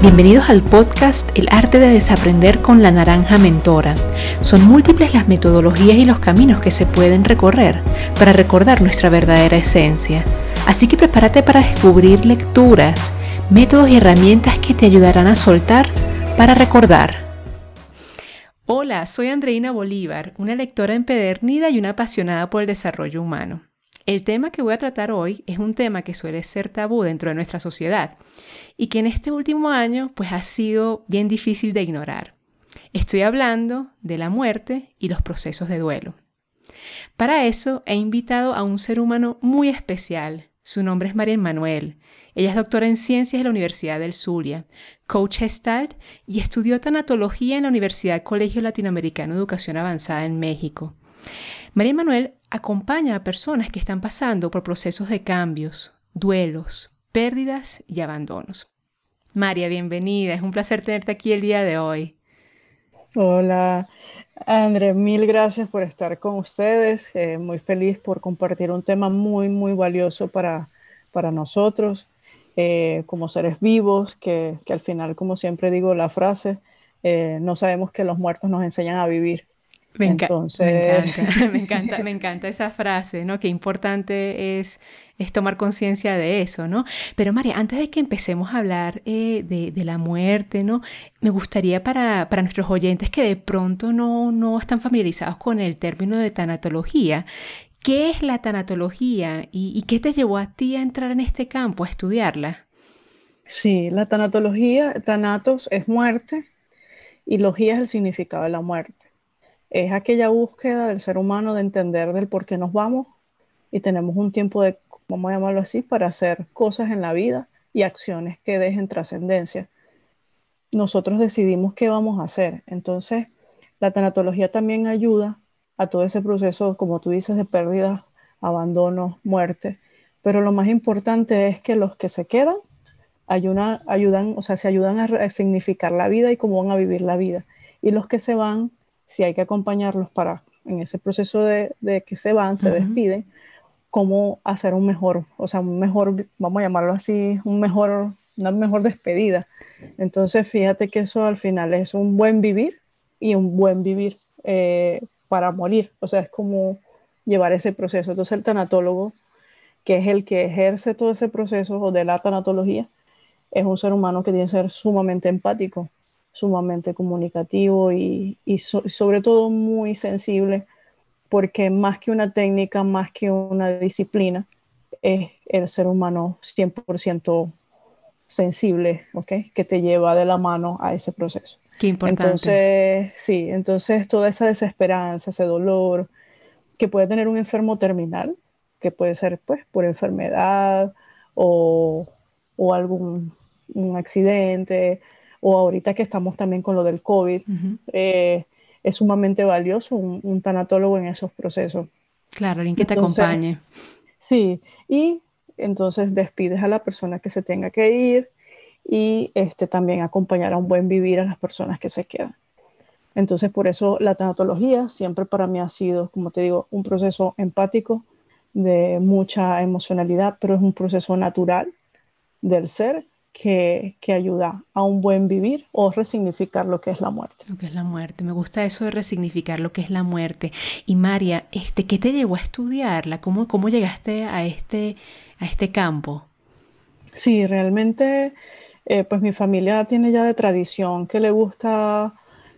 Bienvenidos al podcast El arte de desaprender con la naranja mentora. Son múltiples las metodologías y los caminos que se pueden recorrer para recordar nuestra verdadera esencia. Así que prepárate para descubrir lecturas, métodos y herramientas que te ayudarán a soltar para recordar. Hola, soy Andreina Bolívar, una lectora empedernida y una apasionada por el desarrollo humano. El tema que voy a tratar hoy es un tema que suele ser tabú dentro de nuestra sociedad y que en este último año pues ha sido bien difícil de ignorar. Estoy hablando de la muerte y los procesos de duelo. Para eso he invitado a un ser humano muy especial. Su nombre es María Manuel. Ella es doctora en ciencias de la Universidad del Zulia, coach Gestalt y estudió tanatología en la Universidad Colegio Latinoamericano de Educación Avanzada en México. María Manuel acompaña a personas que están pasando por procesos de cambios, duelos, pérdidas y abandonos. María, bienvenida. Es un placer tenerte aquí el día de hoy. Hola, André, mil gracias por estar con ustedes. Eh, muy feliz por compartir un tema muy, muy valioso para, para nosotros eh, como seres vivos, que, al final, como siempre digo la frase, eh, no sabemos que los muertos nos enseñan a vivir. Me, Entonces... me, encanta, me encanta, esa frase, ¿no? Qué importante es, es tomar conciencia de eso, ¿no? Pero María, antes de que empecemos a hablar eh, de, de, la muerte, ¿no? Me gustaría para, para nuestros oyentes que de pronto no, no están familiarizados con el término de tanatología, ¿qué es la tanatología y, y qué te llevó a ti a entrar en este campo, a estudiarla? Sí, la tanatología, tanatos es muerte y logía es el significado de la muerte es aquella búsqueda del ser humano de entender del por qué nos vamos y tenemos un tiempo de, vamos a llamarlo así, para hacer cosas en la vida y acciones que dejen trascendencia. Nosotros decidimos qué vamos a hacer. Entonces, la tanatología también ayuda a todo ese proceso, como tú dices, de pérdida, abandono, muerte. Pero lo más importante es que los que se quedan ayudan, ayudan o sea, se ayudan a significar la vida y cómo van a vivir la vida. Y los que se van si hay que acompañarlos para, en ese proceso de, que se van, se despiden, cómo hacer un mejor, o sea, un mejor, vamos a llamarlo así, un mejor, una mejor despedida. Entonces, fíjate que eso al final es un buen vivir y un buen vivir eh, para morir. O sea, es como llevar ese proceso. Entonces, el tanatólogo, que es el que ejerce todo ese proceso de la tanatología, es un ser humano que tiene que ser sumamente empático sumamente comunicativo y, sobre todo muy sensible, porque más que una técnica, más que una disciplina, es el ser humano 100% sensible, ¿ok? Que te lleva de la mano a ese proceso. Qué importante. Entonces, sí, entonces toda esa desesperanza, ese dolor que puede tener un enfermo terminal, que puede ser pues por enfermedad o, o algún un accidente, o ahorita que estamos también con lo del COVID, eh, es sumamente valioso un, tanatólogo en esos procesos. Claro, alguien que te acompañe. Sí, y entonces despides a la persona que se tenga que ir y este, también acompañar a un buen vivir a las personas que se quedan. Entonces, por eso la tanatología siempre para mí ha sido, como te digo, un proceso empático de mucha emocionalidad, pero es un proceso natural del ser que, ayuda a un buen vivir o resignificar lo que es la muerte. Lo que es la muerte. Me gusta eso de resignificar lo que es la muerte. Y María, este, ¿qué te llevó a estudiarla? ¿Cómo, cómo llegaste a este, a este campo? Sí, realmente, eh, pues mi familia tiene ya de tradición que le gusta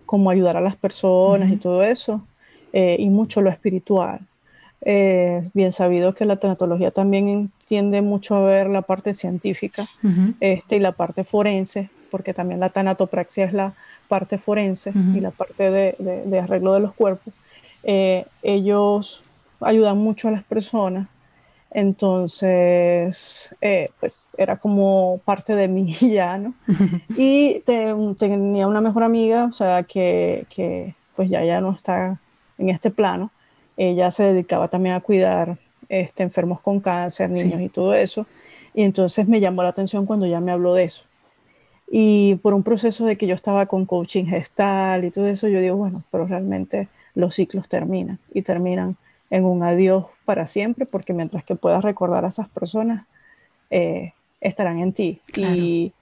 como ayudar a las personas y todo eso, eh, y mucho lo espiritual. Eh, bien sabido que la tanatología también tiende mucho a ver la parte científica este, y la parte forense, porque también la tanatopraxia es la parte forense y la parte de, arreglo de los cuerpos. Eh, ellos ayudan mucho a las personas, entonces eh, pues era como parte de mí ya, ¿no? Y tenía una mejor amiga, o sea, que, que pues ya, ya no está en este plano, ella se dedicaba también a cuidar este, enfermos con cáncer, niños y todo eso. Y entonces me llamó la atención cuando ya me habló de eso. Y por un proceso de que yo estaba con coaching gestal y todo eso, yo digo, bueno, pero realmente los ciclos terminan y terminan en un adiós para siempre, porque mientras que puedas recordar a esas personas, eh, estarán en ti. Y,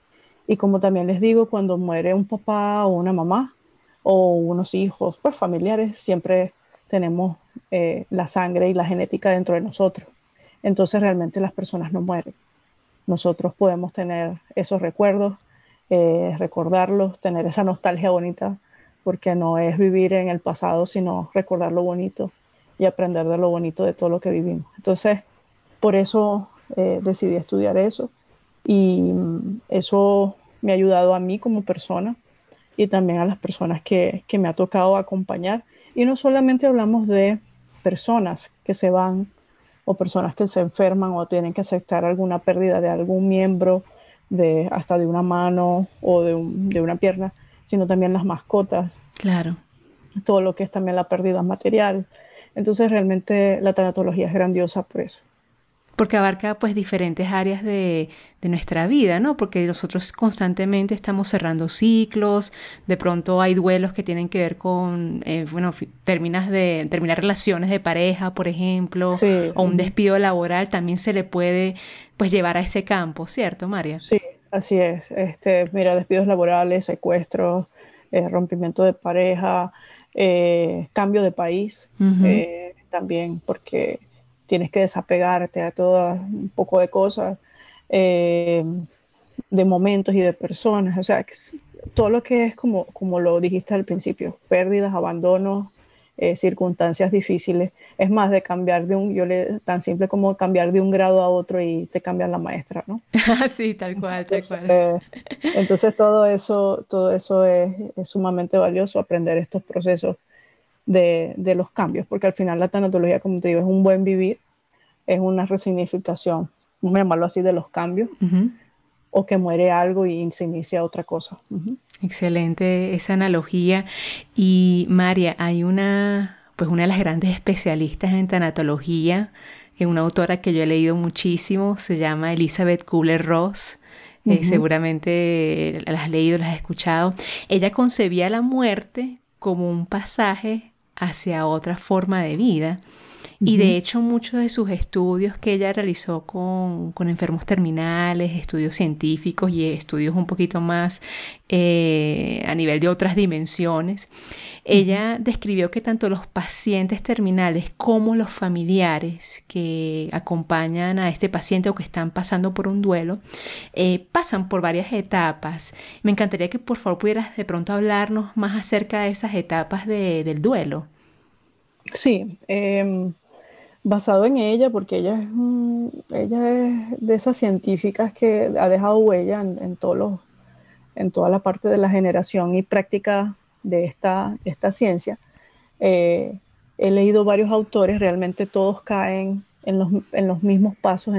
Y como también les digo, cuando muere un papá o una mamá o unos hijos, pues familiares, siempre tenemos eh, la sangre y la genética dentro de nosotros. Entonces realmente las personas no mueren. Nosotros podemos tener esos recuerdos, eh, recordarlos, tener esa nostalgia bonita, porque no es vivir en el pasado, sino recordar lo bonito y aprender de lo bonito de todo lo que vivimos. Entonces, por eso eh, decidí estudiar eso y mm, eso me ha ayudado a mí como persona y también a las personas que, que me ha tocado acompañar. Y no solamente hablamos de personas que se van o personas que se enferman o tienen que aceptar alguna pérdida de algún miembro, de, hasta de una mano o de, de una pierna, sino también las mascotas. Claro. Todo lo que es también la pérdida material. Entonces realmente la tanatología es grandiosa por eso porque abarca pues diferentes áreas de, nuestra vida, ¿no? Porque nosotros constantemente estamos cerrando ciclos, de pronto hay duelos que tienen que ver con, eh, bueno, terminas de terminar relaciones de pareja, por ejemplo, o un despido laboral, también se le puede pues llevar a ese campo, ¿cierto, María? Sí, así es. Este, mira, despidos laborales, secuestros, eh, rompimiento de pareja, eh, cambio de país, también, porque tienes que desapegarte a todo un poco de cosas, eh, de momentos y de personas, o sea, todo lo que es como, como lo dijiste al principio, pérdidas, abandonos, eh, circunstancias difíciles, es más de cambiar de un, yo le, tan simple como cambiar de un grado a otro y te cambian la maestra, ¿no? sí, tal cual, tal cual. Eh, entonces todo eso, todo eso es, es, sumamente valioso, aprender estos procesos de, de, los cambios, porque al final la tanatología, como te digo, es un buen vivir, es una resignificación, vamos a llamarlo así, de los cambios, o que muere algo y se inicia otra cosa. Excelente esa analogía. Y María, hay una, pues una de las grandes especialistas en tanatología, una autora que yo he leído muchísimo, se llama Elizabeth Kubler-Ross. Eh, seguramente la has leído, la has escuchado. Ella concebía la muerte como un pasaje hacia otra forma de vida. Y de hecho muchos de sus estudios que ella realizó con, enfermos terminales, estudios científicos y estudios un poquito más eh, a nivel de otras dimensiones, ella describió que tanto los pacientes terminales como los familiares que acompañan a este paciente o que están pasando por un duelo, eh, pasan por varias etapas. Me encantaría que por favor pudieras de pronto hablarnos más acerca de esas etapas del duelo. Sí, em, basado en ella, porque ella es, ella es de esas científicas que ha dejado huella en, todos los, en toda la parte de la generación y práctica de esta, esta ciencia. Eh, he leído varios autores, realmente todos caen en los, en los mismos pasos,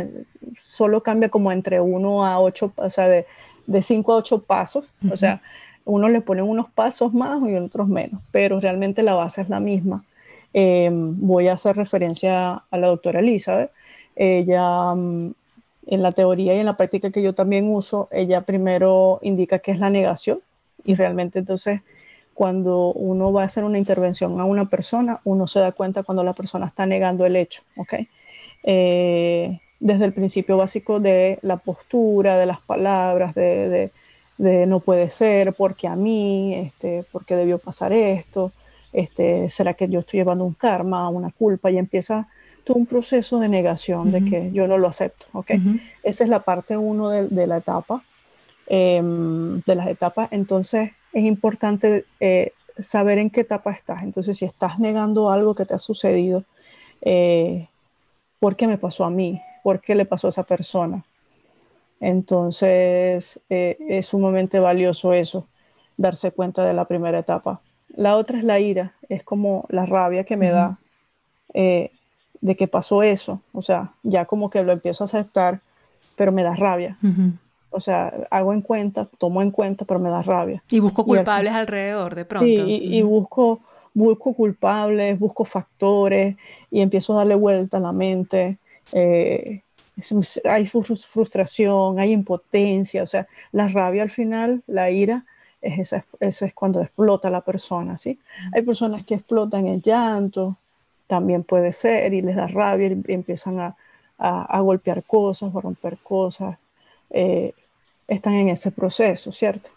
solo cambia como entre uno a ocho, o sea, de, de cinco a ocho pasos, o sea, unos le ponen unos pasos más y otros menos, pero realmente la base es la misma. Em, voy a hacer referencia a la doctora Elizabeth. Ella, mm, en la teoría y en la práctica que yo también uso, ella primero indica que es la negación y realmente entonces cuando uno va a hacer una intervención a una persona, uno se da cuenta cuando la persona está negando el hecho, ¿ok? Eh, desde el principio básico de la postura, de las palabras, de, de, no puede ser, porque a mí, este, porque debió pasar esto, este, ¿será que yo estoy llevando un karma, una culpa? Y empieza todo un proceso de negación de que yo no lo acepto, ¿ok? Esa es la parte uno de, la etapa, em, de las etapas. Entonces, es importante eh, saber en qué etapa estás. Entonces, si estás negando algo que te ha sucedido, eh, ¿por qué me pasó a mí? ¿Por qué le pasó a esa persona? Entonces, eh, es sumamente valioso eso, darse cuenta de la primera etapa. La otra es la ira, es como la rabia que me da eh, de que pasó eso. O sea, ya como que lo empiezo a aceptar, pero me da rabia. O sea, hago en cuenta, tomo en cuenta, pero me da rabia. Y busco culpables alrededor de pronto. Sí, y, busco, busco culpables, busco factores y empiezo a darle vuelta a la mente. Eh, hay frustración, hay impotencia, o sea, la rabia al final, la ira, es eso es cuando explota la persona, ¿sí? Hay personas que explotan en llanto, también puede ser, y les da rabia y empiezan a, golpear cosas o a romper cosas. Eh, están en ese proceso, ¿cierto?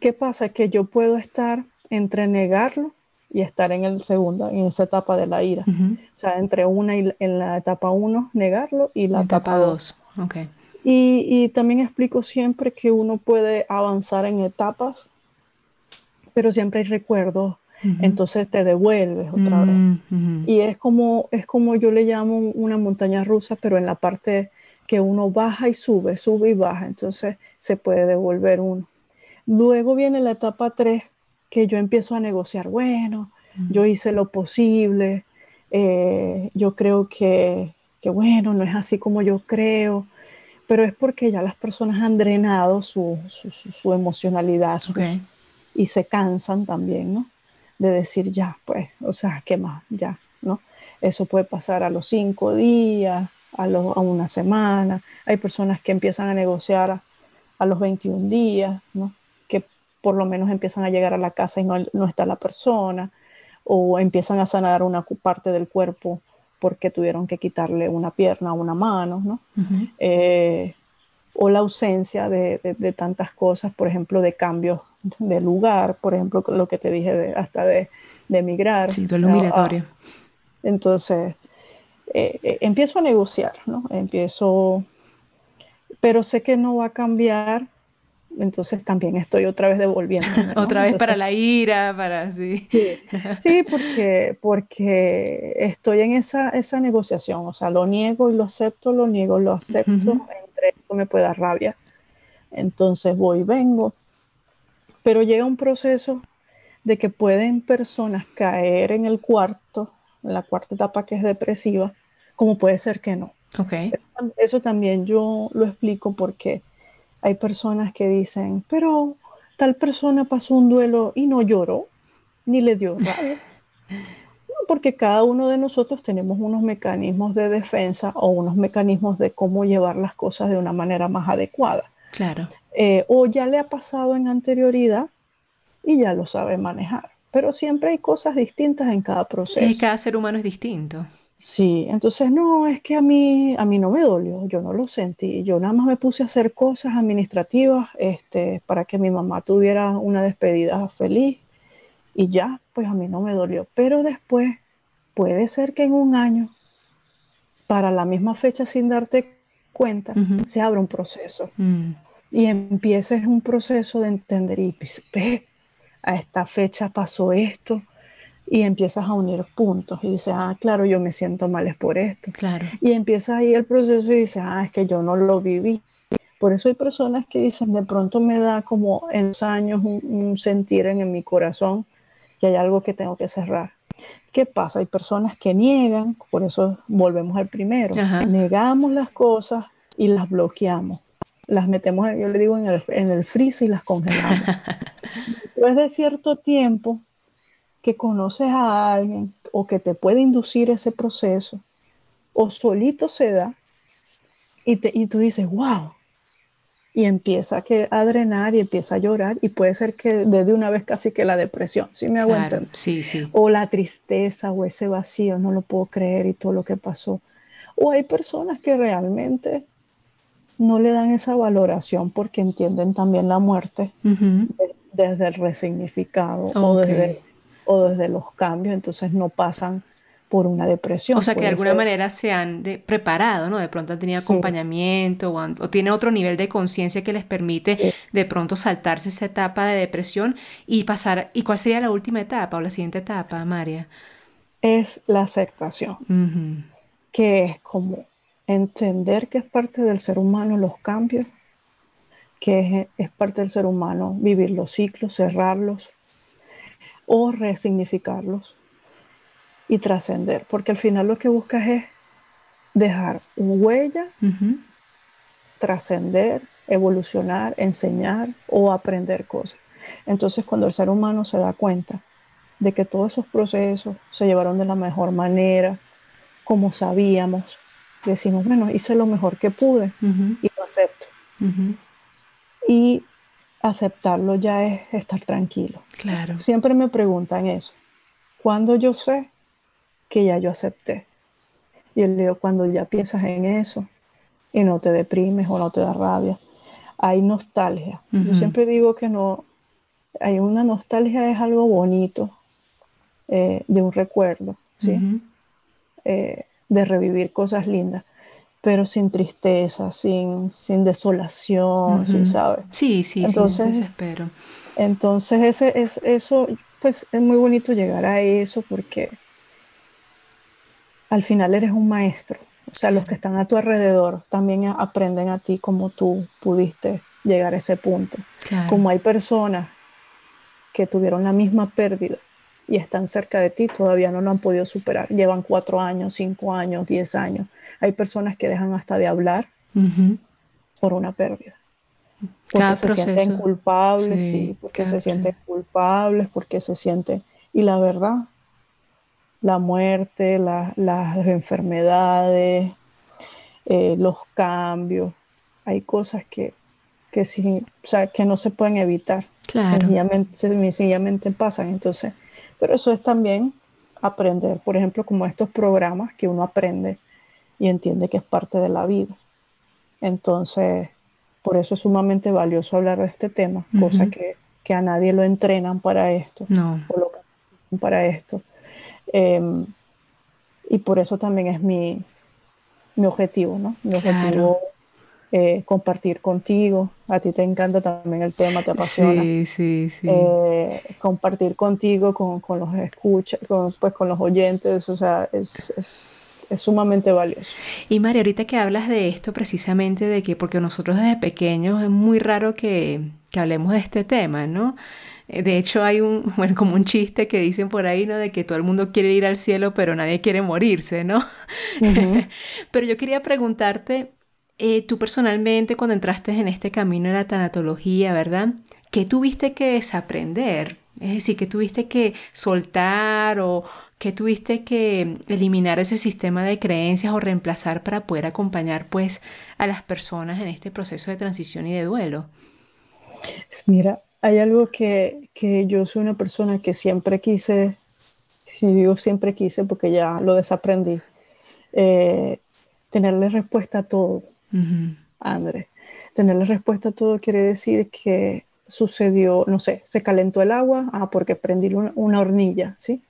¿Qué pasa? Que yo puedo estar entre negarlo y estar en el segundo, en esa etapa de la ira. O sea, entre una y en la etapa uno, negarlo y la etapa dos. Okay. Y, también explico siempre que uno puede avanzar en etapas, pero siempre hay recuerdos, entonces te devuelves otra vez. Y es como, es como yo le llamo una montaña rusa, pero en la parte que uno baja y sube, sube y baja, entonces se puede devolver uno. Luego viene la etapa 3, que yo empiezo a negociar, bueno, yo hice lo posible, eh, yo creo que, que, bueno, no es así como yo creo, pero es porque ya las personas han drenado su, su, emocionalidad y se cansan también, ¿no? De decir ya, pues, o sea, ¿qué más? Ya, ¿no? Eso puede pasar a los cinco días, a, a una semana. Hay personas que empiezan a negociar a, a, los 21 días, ¿no? Que por lo menos empiezan a llegar a la casa y no, no está la persona, o empiezan a sanar una parte del cuerpo porque tuvieron que quitarle una pierna o una mano, ¿no? Eh, o la ausencia de, tantas cosas, por ejemplo, de cambios de lugar, por ejemplo, lo que te dije hasta de, emigrar. Sí, duelo migratorio. entonces, eh, eh, empiezo a negociar, ¿no? Empiezo, pero sé que no va a cambiar entonces también estoy otra vez devolviendo. otra vez para la ira, para sí. Sí, porque, porque estoy en esa, esa negociación, o sea, lo niego y lo acepto, lo niego, lo acepto, me puede dar rabia. Entonces voy y vengo, pero llega un proceso de que pueden personas caer en el cuarto, en la cuarta etapa que es depresiva, como puede ser que no. Okay. eso también yo lo explico porque hay personas que dicen, pero tal persona pasó un duelo y no lloró, ni le dio rabia. Porque cada uno de nosotros tenemos unos mecanismos de defensa o unos mecanismos de cómo llevar las cosas de una manera más adecuada. Claro. Eh, o ya le ha pasado en anterioridad y ya lo sabe manejar. Pero siempre hay cosas distintas en cada proceso. Y cada ser humano es distinto. Sí, entonces no, es que a mí, a mí no me dolió, yo no lo sentí, yo nada más me puse a hacer cosas administrativas este, para que mi mamá tuviera una despedida feliz y ya, pues a mí no me dolió. Pero después puede ser que en un año, para la misma fecha sin darte cuenta, se abra un proceso mm. y empieces un proceso de entender y ve, a esta fecha pasó esto y empiezas a unir puntos y dices, ah, claro, yo me siento mal es por esto. Claro. Y empiezas ahí el proceso y dices, ah, es que yo no lo viví. Por eso hay personas que dicen, de pronto me da como en los años un, sentir en, mi corazón que hay algo que tengo que cerrar. ¿Qué pasa? Hay personas que niegan, por eso volvemos al primero. Negamos las cosas y las bloqueamos. Las metemos, yo le digo, en el, en el freezer y las congelamos. Después de cierto tiempo, que conoces a alguien o que te puede inducir ese proceso, o solito se da y, te, y tú dices, wow, y empieza que a drenar y empieza a llorar y puede ser que desde una vez casi que la depresión, ¿sí me aguantan? sí, sí. O la tristeza o ese vacío, no lo puedo creer y todo lo que pasó. O hay personas que realmente no le dan esa valoración porque entienden también la muerte desde el resignificado o desde o desde los cambios, entonces no pasan por una depresión. O sea, que de alguna manera se han preparado, ¿no? De pronto han tenido acompañamiento o, o, tiene otro nivel de conciencia que les permite de pronto saltarse esa etapa de depresión y pasar. ¿Y cuál sería la última etapa o la siguiente etapa, María? Es la aceptación, que es como entender que es parte del ser humano los cambios, que es, es parte del ser humano vivir los ciclos, cerrarlos, o resignificarlos y trascender, porque al final lo que buscas es dejar huella, trascender, evolucionar, enseñar o aprender cosas. Entonces cuando el ser humano se da cuenta de que todos esos procesos se llevaron de la mejor manera, como sabíamos, decimos, bueno, hice lo mejor que pude y lo acepto. Y aceptarlo ya es estar tranquilo. Claro. Siempre me preguntan eso. ¿Cuándo yo sé que ya yo acepté? Y yo le digo, cuando ya piensas en eso y no te deprimes o no te da rabia, hay nostalgia. Yo siempre digo que no, hay una nostalgia, es algo bonito eh, de un recuerdo, ¿sí? Eh, de revivir cosas lindas, pero sin tristeza, sin, sin desolación, ¿sí sabes? Sí, sí, entonces, desespero. Entonces, ese, es, eso, pues es muy bonito llegar a eso porque al final eres un maestro. O sea, los que están a tu alrededor también aprenden a ti como tú pudiste llegar a ese punto. Como hay personas que tuvieron la misma pérdida y están cerca de ti, todavía no lo han podido superar. Llevan cuatro años, cinco años, diez años. Hay personas que dejan hasta de hablar por una pérdida. Porque se sienten culpables, sí, porque se sienten culpables, porque se sienten... Y la verdad, la muerte, las enfermedades, eh, los cambios. Hay cosas que, que, que no se pueden evitar. Claro. Sencillamente, pasan. Entonces, pero eso es también aprender, por ejemplo, como estos programas que uno aprende y entiende que es parte de la vida. Entonces, por eso es sumamente valioso hablar de este tema, cosa que, que, a nadie lo entrenan para esto, no. o lo para esto. Em, y por eso también es mi, mi objetivo, ¿no? Mi objetivo eh, compartir contigo. A ti te encanta también el tema, te apasiona. Sí, sí, sí. Eh, compartir contigo, con, con los escuchas, con, pues con los oyentes, o sea, es, es, es, sumamente valioso. Y María, ahorita que hablas de esto precisamente, de que porque nosotros desde pequeños es muy raro que, que hablemos de este tema, ¿no? Eh, de hecho, hay un, bueno, como un chiste que dicen por ahí, ¿no? De que todo el mundo quiere ir al cielo, pero nadie quiere morirse, ¿no? pero yo quería preguntarte, eh, tú personalmente, cuando entraste en este camino de la tanatología, ¿verdad? ¿Qué tuviste que desaprender? Es decir, ¿qué tuviste que soltar o qué tuviste que eliminar ese sistema de creencias o reemplazar para poder acompañar, pues, a las personas en este proceso de transición y de duelo? Mira, hay algo que, yo soy una persona que siempre quise, si digo siempre quise porque ya lo desaprendí, eh, tenerle respuesta a todo, André. Tenerle respuesta a todo quiere decir que sucedió, no sé, se calentó el agua, ah, porque prendí una, hornilla, ¿sí?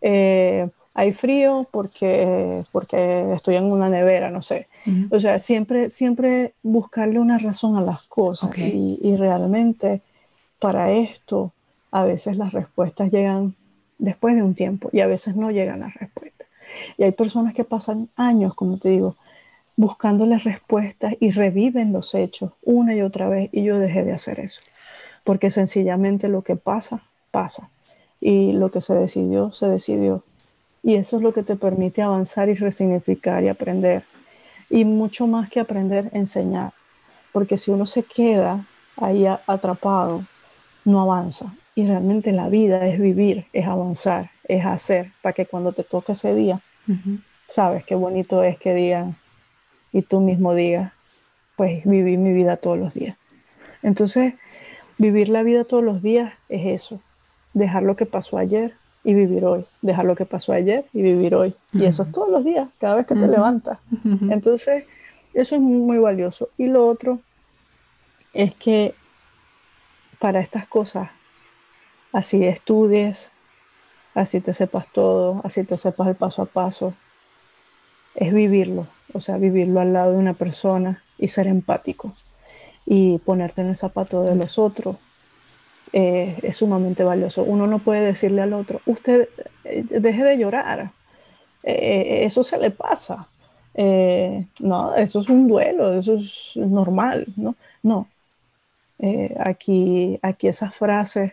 Eh, hay frío porque, porque estoy en una nevera, no sé. O sea, siempre, siempre buscarle una razón a las cosas y, y, realmente para esto, a veces las respuestas llegan después de un tiempo y a veces no llegan las respuestas. Y hay personas que pasan años, como te digo, buscándoles respuestas y reviven los hechos una y otra vez y yo dejé de hacer eso. Porque sencillamente lo que pasa, pasa. Y lo que se decidió, se decidió. Y eso es lo que te permite avanzar y resignificar y aprender. Y mucho más que aprender, enseñar. Porque si uno se queda ahí atrapado no avanza. Y realmente la vida es vivir, es avanzar, es hacer, para que cuando te toque ese día, sabes qué bonito es que digan, y tú mismo digas, pues viví mi vida todos los días. Entonces, vivir la vida todos los días es eso, dejar lo que pasó ayer y vivir hoy, dejar lo que pasó ayer y vivir hoy. Y eso es todos los días, cada vez que te levantas. Entonces, eso es muy valioso. Y lo otro es que para estas cosas. Así estudies, así te sepas todo, así te sepas el paso a paso. Es vivirlo, o sea, vivirlo al lado de una persona y ser empático y ponerte en el zapato de los otros. Eh, es sumamente valioso. Uno no puede decirle al otro, usted eh, deje de llorar, eh, eso se le pasa. no, eso es un duelo, eso es normal, ¿no? No, eh, aquí, aquí esas frases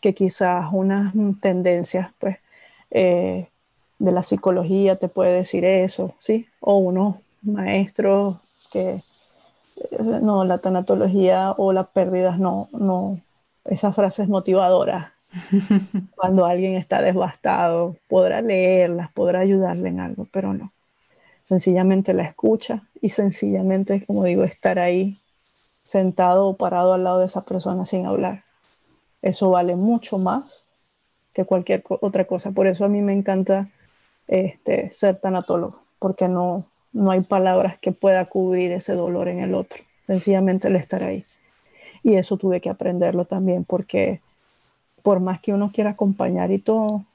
que quizás unas tendencias pues, eh, de la psicología te puede decir eso, ¿sí? O unos maestros que, eh, no, la tanatología o las pérdidas, no, no, esas frases motivadoras. Cuando alguien está devastado, podrá leerlas, podrá ayudarle en algo, pero no. Sencillamente la escucha y sencillamente, como digo, estar ahí sentado o parado al lado de esa persona sin hablar. Eso vale mucho más que cualquier otra cosa. Por eso a mí me encanta este, ser tanatólogo, porque no, no hay palabras que pueda cubrir ese dolor en el otro. sencillamente el estar ahí. Y eso tuve que aprenderlo también, porque por más que uno quiera acompañar y todo,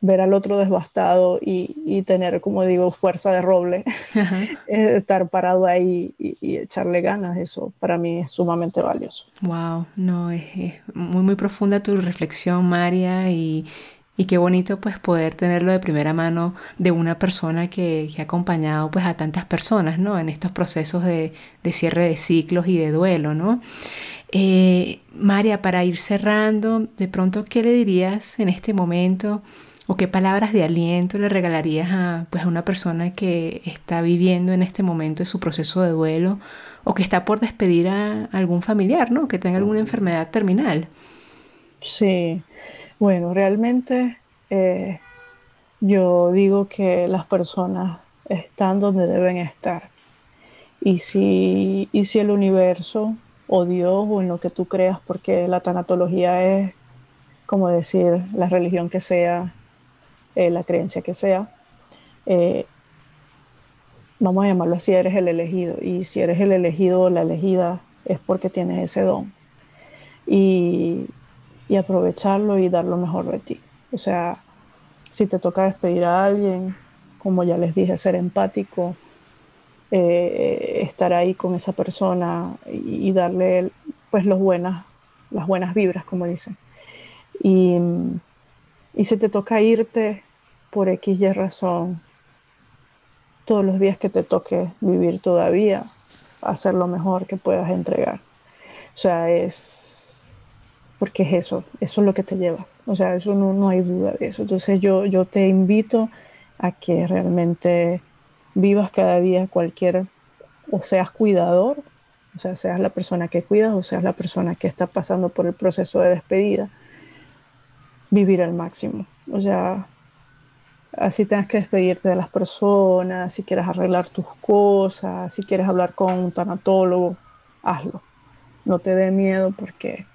ver al otro devastado y, tener, como digo, fuerza de roble, estar parado ahí y, echarle ganas, eso para mí es sumamente valioso. Wow, no, es, muy, muy profunda tu reflexión, María, y, qué bonito pues poder tenerlo de primera mano de una persona que, ha acompañado pues a tantas personas, ¿no? En estos procesos de, de cierre de ciclos y de duelo, ¿no? Eh, María, para ir cerrando, de pronto, ¿qué le dirías en este momento o qué palabras de aliento le regalarías a, pues, a una persona que está viviendo en este momento su proceso de duelo o que está por despedir a algún familiar, ¿no? Que tenga alguna enfermedad terminal. Sí, bueno, realmente eh, yo digo que las personas están donde deben estar. Y si, y si el universo o Dios o en lo que tú creas, porque la tanatología es, como decir, la religión que sea, eh, la creencia que sea, eh, vamos a llamarlo así, eres el elegido. Y si eres el elegido o la elegida es porque tienes ese don. Y, aprovecharlo y dar lo mejor de ti. O sea, si te toca despedir a alguien, como ya les dije, ser empático, eh, estar ahí con esa persona y, darle pues buenas, las buenas vibras, como dicen. Y si te toca irte por X razón, todos los días que te toque vivir todavía, hacer lo mejor que puedas entregar. O sea, es porque es eso, eso es lo que te lleva. O sea, eso no, no hay duda de eso. Entonces yo, yo te invito a que realmente vivas cada día cualquier, o seas cuidador, o sea, seas la persona que cuidas o seas la persona que está pasando por el proceso de despedida, vivir al máximo. O sea, así tengas que despedirte de las personas, si quieres arreglar tus cosas, si quieres hablar con un tanatólogo, hazlo. No te dé miedo porque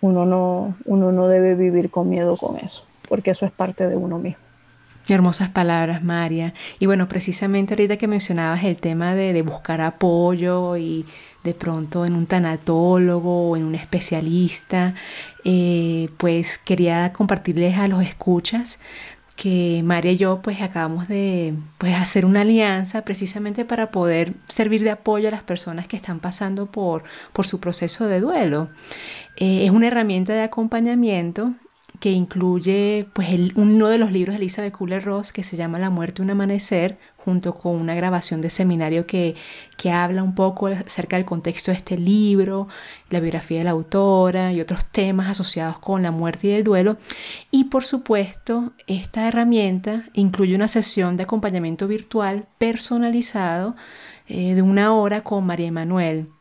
uno no, uno no debe vivir con miedo con eso, porque eso es parte de uno mismo. Hermosas palabras, María. Y bueno, precisamente ahorita que mencionabas el tema de, buscar apoyo y de pronto en un tanatólogo o en un especialista, eh, pues quería compartirles a los escuchas que María y yo pues acabamos de pues, hacer una alianza precisamente para poder servir de apoyo a las personas que están pasando por, por su proceso de duelo. Eh, es una herramienta de acompañamiento que incluye pues uno de los libros de Elizabeth Kubler-Ross que se llama La muerte un amanecer, junto con una grabación de seminario que, que habla un poco acerca del contexto de este libro, la biografía de la autora y otros temas asociados con la muerte y el duelo. Y por supuesto, esta herramienta incluye una sesión de acompañamiento virtual personalizado eh, de una hora con María Emanuel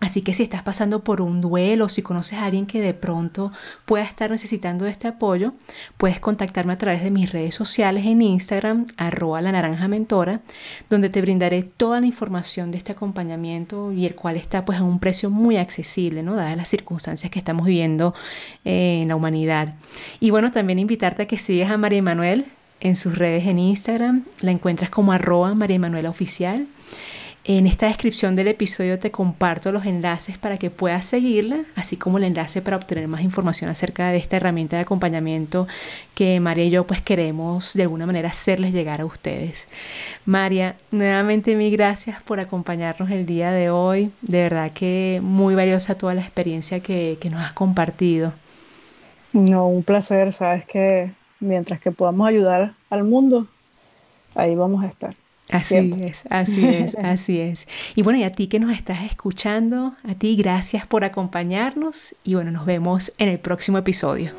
Así que si estás pasando por un duelo, si conoces a alguien que de pronto pueda estar necesitando este apoyo, puedes contactarme a través de mis redes sociales en Instagram, arroba la naranja mentora, donde te brindaré toda la información de este acompañamiento y el cual está pues a un precio muy accesible, ¿no? Dadas las circunstancias que estamos viviendo eh, en la humanidad. Y bueno, también invitarte a que sigas a María Emanuel en sus redes en Instagram, la encuentras como arroba María Oficial. En esta descripción del episodio te comparto los enlaces para que puedas seguirla, así como el enlace para obtener más información acerca de esta herramienta de acompañamiento que María y yo pues queremos de alguna manera hacerles llegar a ustedes. María, nuevamente mil gracias por acompañarnos el día de hoy. De verdad que muy valiosa toda la experiencia que, que nos has compartido. No, un placer, sabes que mientras que podamos ayudar al mundo, ahí vamos a estar. Así es, así es, así es. Y bueno, y a ti que nos estás escuchando, a ti gracias por acompañarnos y bueno, nos vemos en el próximo episodio.